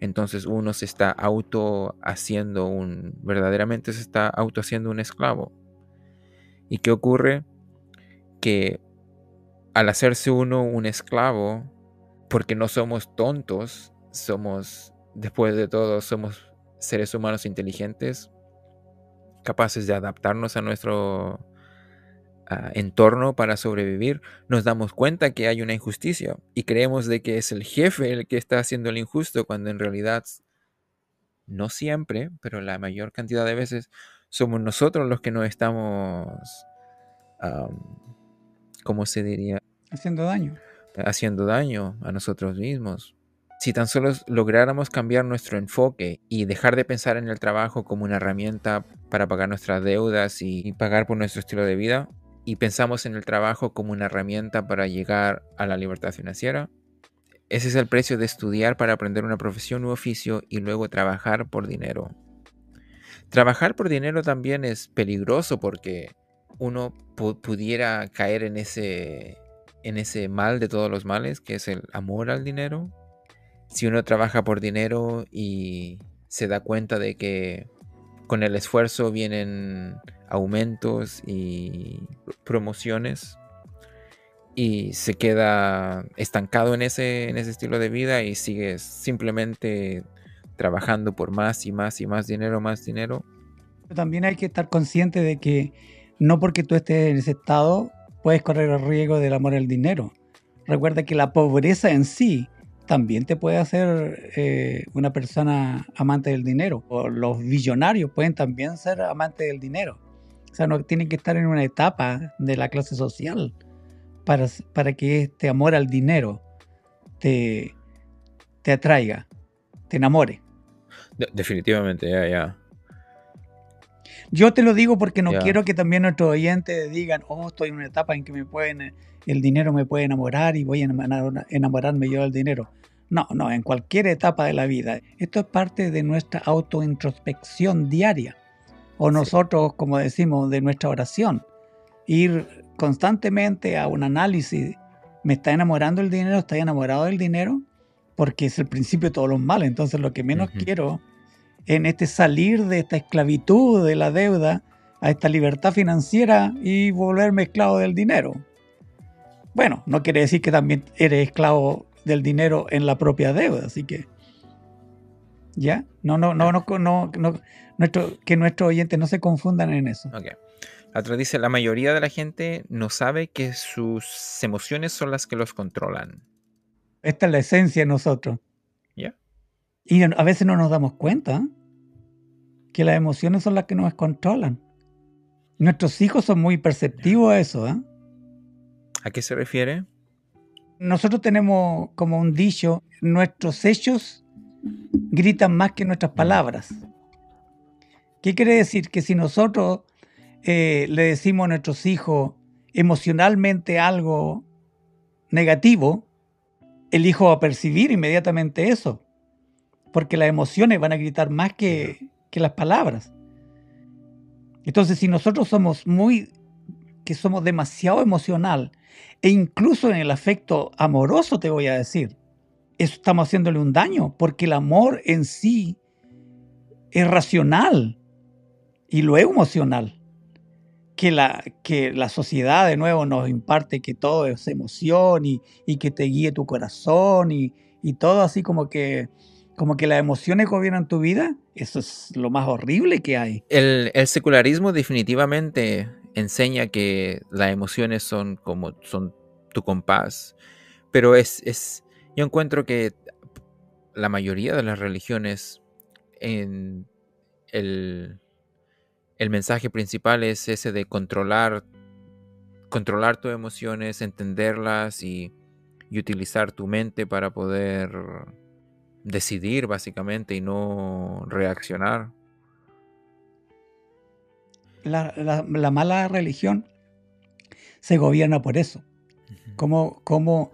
Speaker 1: entonces uno se está auto haciendo un, verdaderamente se está auto haciendo un esclavo. ¿Y qué ocurre? Que al hacerse uno un esclavo, porque no somos tontos, somos, después de todo, somos seres humanos inteligentes, capaces de adaptarnos a nuestro entorno para sobrevivir, nos damos cuenta que hay una injusticia y creemos de que es el jefe el que está haciendo el injusto, cuando en realidad no siempre, pero la mayor cantidad de veces somos nosotros los que no estamos, ¿cómo se diría?
Speaker 2: Haciendo daño.
Speaker 1: Haciendo daño a nosotros mismos. Si tan solo lográramos cambiar nuestro enfoque y dejar de pensar en el trabajo como una herramienta para pagar nuestras deudas y pagar por nuestro estilo de vida, y pensamos en el trabajo como una herramienta para llegar a la libertad financiera, ese es el precio de estudiar para aprender una profesión u oficio y luego trabajar por dinero. Trabajar por dinero también es peligroso porque uno pudiera caer en ese, en ese mal de todos los males, que es el amor al dinero. Si uno trabaja por dinero y se da cuenta de que con el esfuerzo vienen aumentos y promociones y se queda estancado en ese, en ese estilo de vida y sigue simplemente trabajando por más y más y más dinero, más dinero.
Speaker 2: También hay que estar consciente de que no porque tú estés en ese estado puedes correr el riesgo del amor al dinero. Recuerda que la pobreza en sí también te puede hacer eh, una persona amante del dinero. O los billonarios pueden también ser amantes del dinero. O sea, no tienen que estar en una etapa de la clase social para, para que este amor al dinero te, te atraiga, te enamore.
Speaker 1: Definitivamente, ya, ya.
Speaker 2: Yo te lo digo porque no quiero que también nuestros oyentes digan, oh, estoy en una etapa en que me pueden, el dinero me puede enamorar y voy a enamorarme yo del dinero. No, no, en cualquier etapa de la vida. Esto es parte de nuestra autointrospección diaria o nosotros, como decimos, de nuestra oración. Ir constantemente a un análisis, ¿me está enamorando el dinero? ¿Estoy enamorado del dinero? Porque es el principio de todos los males. Entonces lo que menos quiero en este salir de esta esclavitud de la deuda a esta libertad financiera y volverme esclavo del dinero. Bueno, no quiere decir que también eres esclavo del dinero en la propia deuda, así que ¿ya? No, no, no, no, no, no, nuestro, que nuestros oyentes no se confundan en eso.
Speaker 1: Ok. La otra dice, la mayoría de la gente no sabe que sus emociones son las que los controlan.
Speaker 2: Esta es la esencia de nosotros. Y a veces no nos damos cuenta que las emociones son las que nos controlan. Nuestros hijos son muy perceptivos a eso. ¿eh?
Speaker 1: ¿A qué se refiere?
Speaker 2: Nosotros tenemos como un dicho, nuestros hechos gritan más que nuestras palabras. ¿Qué quiere decir? Que si nosotros eh, le decimos a nuestros hijos emocionalmente algo negativo, el hijo va a percibir inmediatamente eso, porque las emociones van a gritar más que, que las palabras. Entonces, si nosotros somos muy, que somos demasiado emocional, e incluso en el afecto amoroso, te voy a decir, eso estamos haciéndole un daño, porque el amor en sí es racional y lo es emocional. Que la, que la sociedad de nuevo nos imparte que todo es emoción y, que te guíe tu corazón y, todo así como que, como que las emociones gobiernan tu vida, eso es lo más horrible que hay.
Speaker 1: El, secularismo definitivamente enseña que las emociones son como son tu compás, pero es, es yo encuentro que la mayoría de las religiones en el el mensaje principal es ese de controlar, controlar tus emociones, entenderlas y, utilizar tu mente para poder decidir básicamente y no reaccionar.
Speaker 2: La, mala religión se gobierna por eso. ¿Cómo, cómo,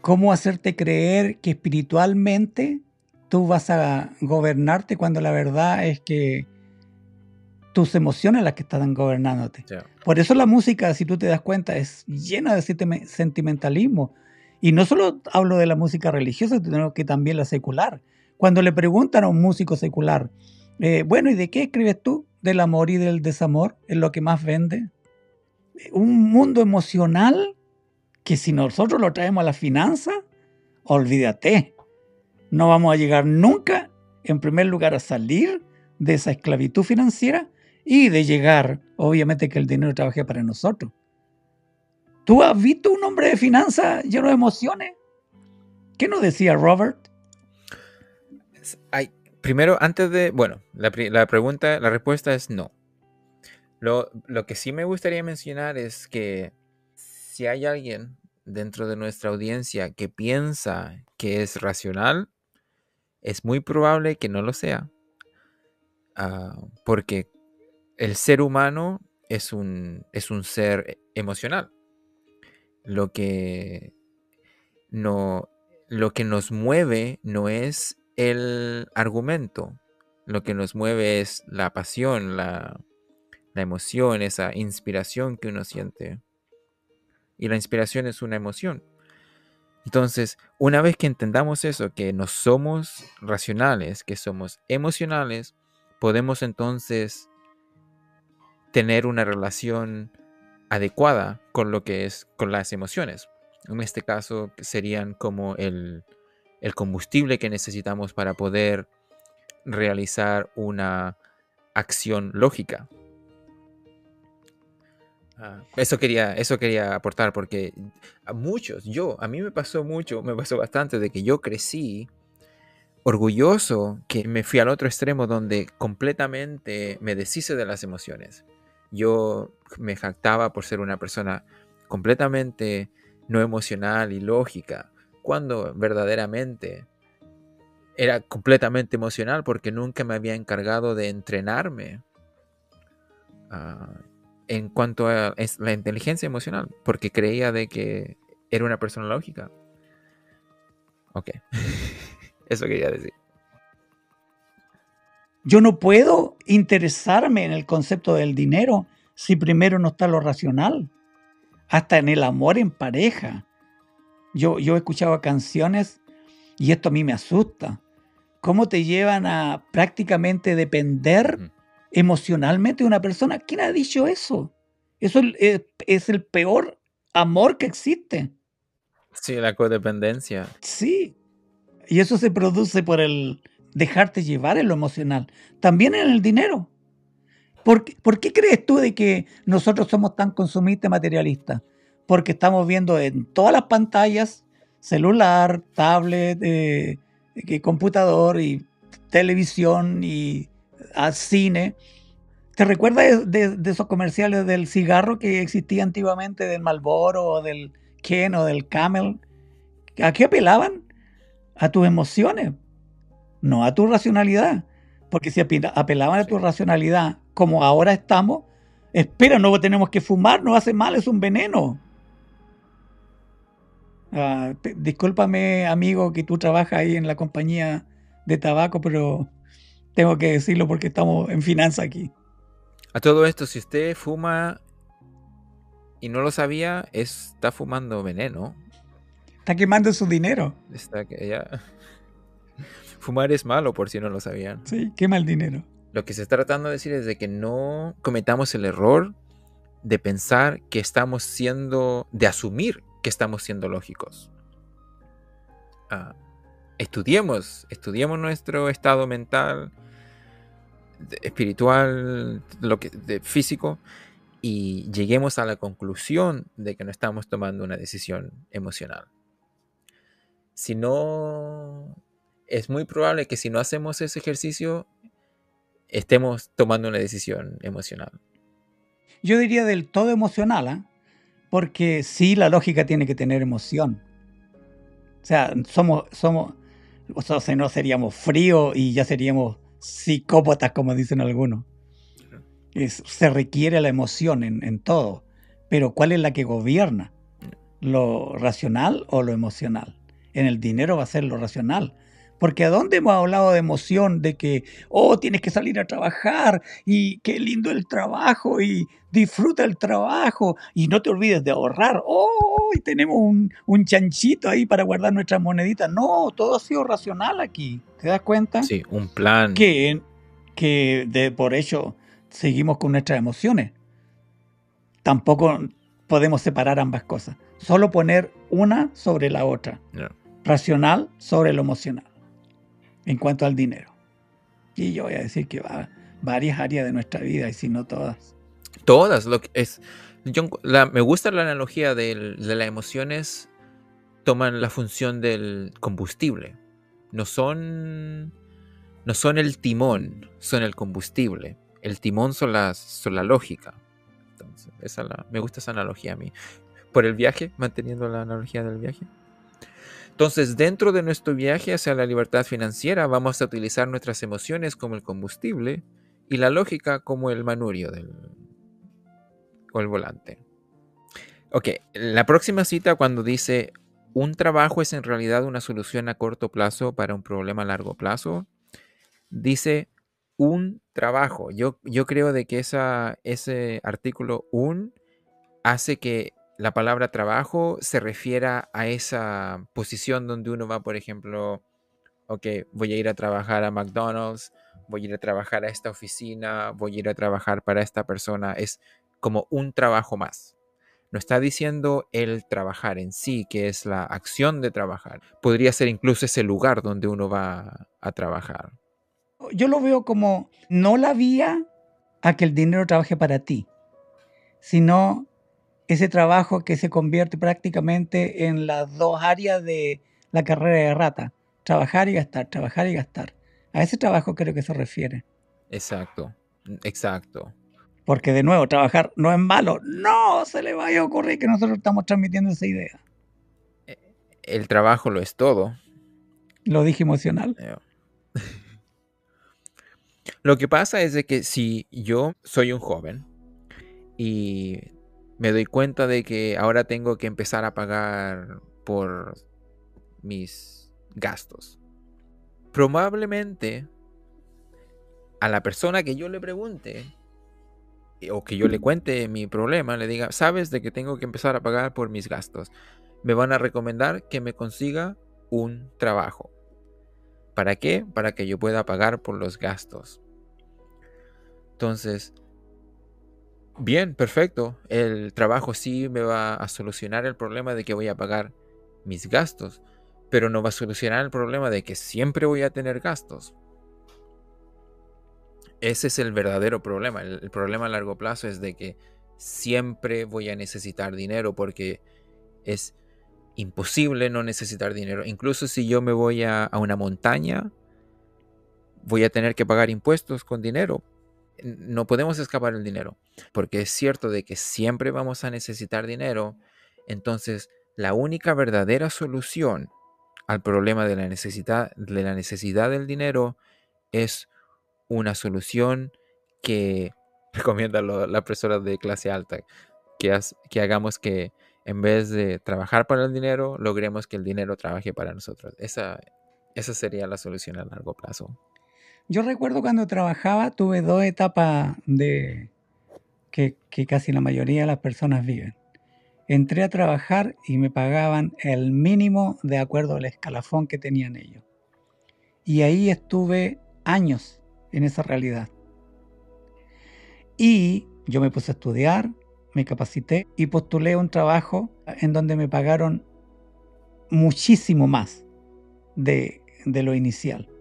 Speaker 2: ¿Cómo hacerte creer que espiritualmente tú vas a gobernarte cuando la verdad es que tus emociones las que están gobernándote. Por eso la música, si tú te das cuenta, es llena de sentimentalismo. Y no solo hablo de la música religiosa, sino que también la secular. Cuando le preguntan a un músico secular, eh, bueno, ¿y de qué escribes tú? ¿Del amor y del desamor? ¿Es lo que más vende? un mundo emocional que si nosotros lo traemos a la finanza, olvídate, no vamos a llegar nunca, en primer lugar, a salir de esa esclavitud financiera y de llegar, obviamente, que el dinero trabaje para nosotros. ¿Tú has visto un hombre de finanzas lleno de emociones? ¿Qué nos decía Robert?
Speaker 1: Hay, primero, antes de, bueno, la, la pregunta, la respuesta es no. Lo, lo, que sí me gustaría mencionar es que si hay alguien dentro de nuestra audiencia que piensa que es racional, es muy probable que no lo sea. Ah, porque el ser humano es un, es un ser emocional. Lo que, no, lo que nos mueve no es el argumento. Lo que nos mueve es la pasión, la, la emoción, esa inspiración que uno siente. Y la inspiración es una emoción. Entonces, una vez que entendamos eso, que no somos racionales, que somos emocionales, podemos entonces tener una relación adecuada con lo que es con las emociones. En este caso serían como el, el combustible que necesitamos para poder realizar una acción lógica. Ah, eso quería, eso quería aportar porque a muchos, yo, a mí me pasó mucho, me pasó bastante de que yo crecí orgulloso que me fui al otro extremo donde completamente me deshice de las emociones yo me jactaba por ser una persona completamente no emocional y lógica, cuando verdaderamente era completamente emocional porque nunca me había encargado de entrenarme ah, en cuanto a la inteligencia emocional, porque creía de que era una persona lógica. Ok, *laughs* eso quería decir.
Speaker 2: Yo no puedo interesarme en el concepto del dinero si primero no está lo racional. Hasta en el amor en pareja. Yo, yo he escuchado canciones y esto a mí me asusta. ¿Cómo te llevan a prácticamente depender emocionalmente de una persona? ¿Quién ha dicho eso? Eso es, es el peor amor que existe.
Speaker 1: Sí, la codependencia.
Speaker 2: Sí. Y eso se produce por el, dejarte llevar en lo emocional, también en el dinero. ¿Por qué, crees tú de que nosotros somos tan consumistas materialistas? Porque estamos viendo en todas las pantallas, celular, tablet, eh, computador y televisión y cine. ¿Te recuerdas de, esos comerciales del cigarro que existía antiguamente, del Marlboro o del Ken o del Camel? ¿A qué apelaban? A tus emociones no a tu racionalidad. Porque si apelaban a tu racionalidad, como ahora estamos, espera, no tenemos que fumar, no hace mal, es un veneno. Ah, discúlpame, amigo, que tú trabajas ahí en la compañía de tabaco, pero tengo que decirlo porque estamos en finanza aquí.
Speaker 1: A todo esto, si usted fuma y no lo sabía, está fumando veneno.
Speaker 2: Está quemando su dinero.
Speaker 1: Está que ya. Fumar es malo, por si no lo sabían.
Speaker 2: Sí, quema el dinero.
Speaker 1: Lo que se está tratando de decir es de que no cometamos el error de pensar que estamos siendo, de asumir que estamos siendo lógicos. Ah, estudiemos, estudiemos nuestro estado mental, espiritual, lo que, de, físico, y lleguemos a la conclusión de que no estamos tomando una decisión emocional. Si no es muy probable que si no hacemos ese ejercicio, estemos tomando una decisión emocional.
Speaker 2: Yo diría del todo emocional, ¿ah? porque sí, la lógica tiene que tener emoción. O sea, somos, somos, o sea, no seríamos fríos y ya seríamos psicópatas, como dicen algunos. se requiere la emoción en, en todo, pero ¿cuál es la que gobierna? ¿Lo racional o lo emocional? En el dinero va a ser lo racional, porque a dónde hemos hablado de emoción, de que, oh, tienes que salir a trabajar y qué lindo el trabajo y disfruta el trabajo y no te olvides de ahorrar. Oh, y tenemos un, chanchito ahí para guardar nuestras moneditas. No, todo ha sido racional aquí. ¿Te das cuenta?
Speaker 1: Sí, un plan.
Speaker 2: Que, que de, por hecho seguimos con nuestras emociones. tampoco podemos separar ambas cosas. Solo poner una sobre la otra. Racional sobre lo emocional. En cuanto al dinero. Y yo voy a decir que va varias áreas de nuestra vida, y si no todas.
Speaker 1: Todas, lo que es. yo la- me gusta la analogía de las emociones toman la función del combustible. No son. No son el timón, son el combustible. El timón son, las, son la lógica. Entonces, me gusta esa analogía a mí. Por el viaje, manteniendo la analogía del viaje. Entonces, dentro de nuestro viaje hacia la libertad financiera, vamos a utilizar nuestras emociones como el combustible y la lógica como el manurio del, o el volante. Ok, la próxima cita cuando dice un trabajo es en realidad una solución a corto plazo para un problema a largo plazo, dice un trabajo. Yo, yo creo de que ese artículo un hace que la palabra trabajo se refiera a esa posición donde uno va, por ejemplo, ok, voy a ir a trabajar a McDonald's, voy a ir a trabajar a esta oficina, voy a ir a trabajar para esta persona. Es como un trabajo más. No está diciendo el trabajar en sí, que es la acción de trabajar. Podría ser incluso ese lugar donde uno va a trabajar.
Speaker 2: Yo lo veo como no la vía a que el dinero trabaje para ti, sino ese trabajo que se convierte prácticamente en las dos áreas de la carrera de rata. Trabajar y gastar, trabajar y gastar. A ese trabajo creo que se refiere.
Speaker 1: Exacto, exacto.
Speaker 2: Porque de nuevo, trabajar no es malo. No se le vaya a ocurrir que nosotros estamos transmitiendo esa idea.
Speaker 1: El trabajo lo es todo.
Speaker 2: Lo dije emocional.
Speaker 1: Eh, *laughs* Lo que pasa es de que si yo soy un joven y me doy cuenta de que ahora tengo que empezar a pagar por mis gastos, probablemente a la persona que yo le pregunte eh, o que yo le cuente mi problema, le diga, sabes de que tengo que empezar a pagar por mis gastos, me van a recomendar que me consiga un trabajo. ¿Para qué? Para que yo pueda pagar por los gastos. Entonces, bien, perfecto. El trabajo sí me va a solucionar el problema de que voy a pagar mis gastos, pero no va a solucionar el problema de que siempre voy a tener gastos. Ese es el verdadero problema. El, problema a largo plazo es de que siempre voy a necesitar dinero porque es imposible no necesitar dinero. Incluso si yo me voy a una montaña, voy a tener que pagar impuestos con dinero. No podemos escapar del dinero, porque es cierto de que siempre vamos a necesitar dinero. Entonces, la única verdadera solución al problema de la necesidad, de la necesidad del dinero es una solución que *laughs* recomienda la persona de clase alta, que, hagamos que en vez de trabajar para el dinero, logremos que el dinero trabaje para nosotros. Esa sería la solución a largo plazo.
Speaker 2: Yo recuerdo cuando trabajaba, tuve dos etapas de que, casi la mayoría de las personas viven. Entré a trabajar y me pagaban el mínimo de acuerdo al escalafón que tenían ellos. Y ahí estuve años en esa realidad. Y yo me puse a estudiar, me capacité y postulé un trabajo en donde me pagaron muchísimo más de lo inicial.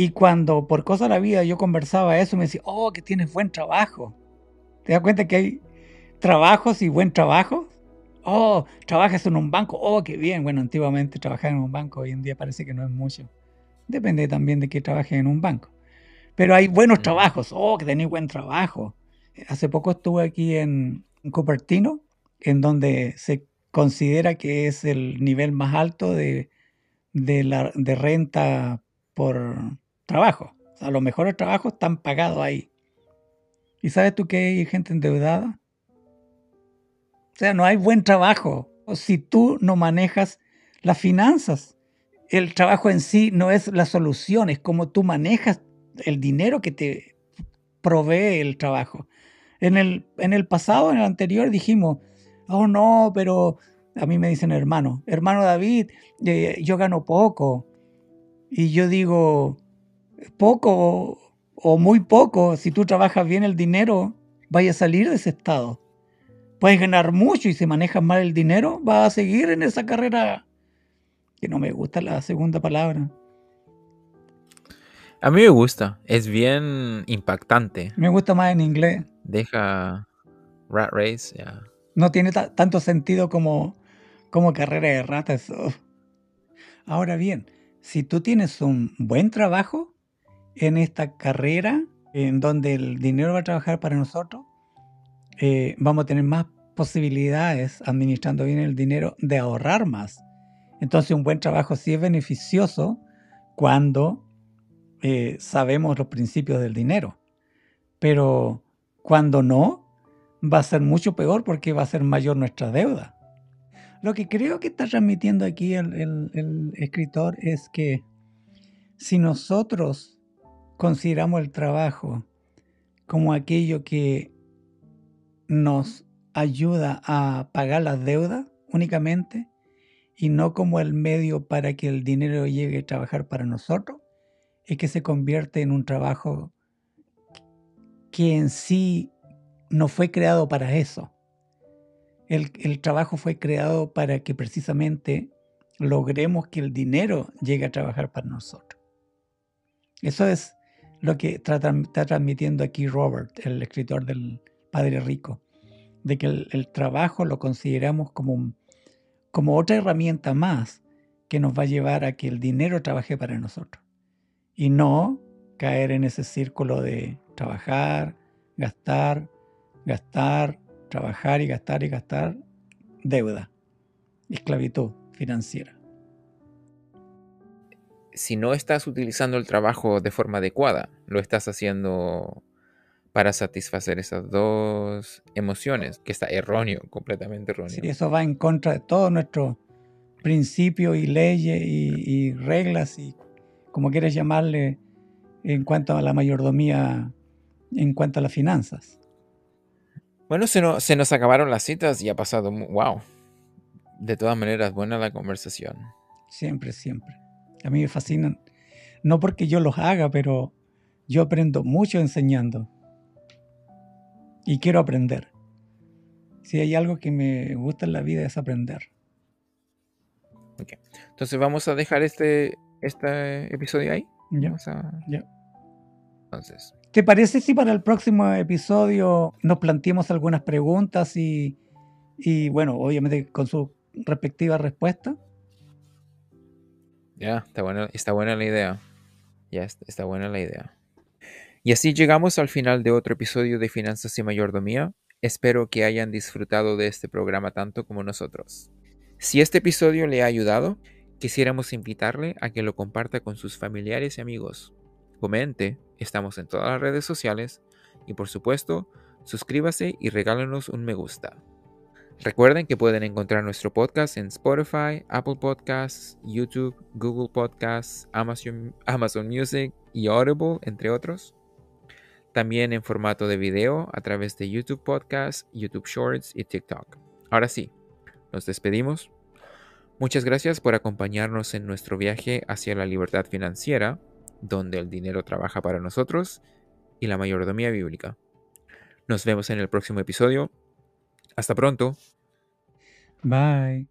Speaker 2: Y cuando por cosa de la vida yo conversaba eso, me decía, oh, que tienes buen trabajo. ¿Te das cuenta que hay trabajos y buen trabajo? Oh, trabajas en un banco. Oh, qué bien. Bueno, antiguamente trabajar en un banco, hoy en día parece que no es mucho. Depende también de que trabajes en un banco. Pero hay buenos trabajos. Oh, que tenés buen trabajo. Hace poco estuve aquí en Cupertino, en donde se considera que es el nivel más alto de, de, la, de renta por trabajo. O sea, los mejores trabajos están pagados ahí. ¿Y sabes tú que hay gente endeudada? O sea, no hay buen trabajo si tú no manejas las finanzas. El trabajo en sí no es la solución, es como tú manejas el dinero que te provee el trabajo. En el, en el pasado, en el anterior, dijimos, oh no, pero a mí me dicen hermano, hermano David, eh, yo gano poco. Y yo digo, poco o muy poco, si tú trabajas bien el dinero, vaya a salir de ese estado. Puedes ganar mucho y si manejas mal el dinero, vas a seguir en esa carrera que no me gusta la segunda palabra.
Speaker 1: A mí me gusta, es bien impactante.
Speaker 2: Me gusta más en inglés.
Speaker 1: Deja Rat Race, ya.
Speaker 2: No tiene tanto sentido como, como carrera de ratas. *laughs* Ahora bien, si tú tienes un buen trabajo en esta carrera, en donde el dinero va a trabajar para nosotros, eh, vamos a tener más posibilidades administrando bien el dinero de ahorrar más. Entonces un buen trabajo sí es beneficioso cuando eh, sabemos los principios del dinero. Pero cuando no, va a ser mucho peor porque va a ser mayor nuestra deuda. Lo que creo que está transmitiendo aquí el, escritor es que si nosotros consideramos el trabajo como aquello que nos ayuda a pagar las deudas únicamente y no como el medio para que el dinero llegue a trabajar para nosotros, es que se convierte en un trabajo que en sí no fue creado para eso. El, trabajo fue creado para que precisamente logremos que el dinero llegue a trabajar para nosotros. Eso es lo que está, transmitiendo aquí Robert, el escritor del Padre Rico, de que el, trabajo lo consideramos como, como otra herramienta más que nos va a llevar a que el dinero trabaje para nosotros y no caer en ese círculo de trabajar, gastar, gastar, trabajar y gastar y gastar deuda, esclavitud financiera.
Speaker 1: Si no estás utilizando el trabajo de forma adecuada, lo estás haciendo para satisfacer esas dos emociones, que está erróneo, completamente erróneo.
Speaker 2: Sí, eso va en contra de todos nuestros principios y leyes y, reglas y como quieres llamarle en cuanto a la mayordomía, en cuanto a las finanzas.
Speaker 1: Bueno, se, se nos acabaron las citas y ha pasado, wow. De todas maneras, buena la conversación.
Speaker 2: Siempre, siempre. A mí me fascinan. No porque yo los haga, pero yo aprendo mucho enseñando. Y quiero aprender. Si hay algo que me gusta en la vida es aprender.
Speaker 1: Ok. Entonces vamos a dejar este, este episodio ahí.
Speaker 2: Ya.
Speaker 1: ya. Entonces.
Speaker 2: ¿Te parece si para el próximo episodio nos planteemos algunas preguntas y, bueno, obviamente con su respectiva respuesta?
Speaker 1: Ya, está, buena, está buena la idea. Ya, está buena la idea. Y así llegamos al final de otro episodio de Finanzas y Mayordomía. Espero que hayan disfrutado de este programa tanto como nosotros. Si este episodio le ha ayudado, quisiéramos invitarle a que lo comparta con sus familiares y amigos. Comente Estamos en todas las redes sociales y por supuesto, suscríbase y regálenos un me gusta. Recuerden que pueden encontrar nuestro podcast en Spotify, Apple Podcasts, YouTube, Google Podcasts, Amazon, Amazon Music y Audible, entre otros. También en formato de video a través de YouTube Podcasts, YouTube Shorts y TikTok. Ahora sí, nos despedimos. Muchas gracias por acompañarnos en nuestro viaje hacia la libertad financiera donde el dinero trabaja para nosotros y la mayordomía bíblica. Nos vemos en el próximo episodio. Hasta pronto.
Speaker 2: Bye.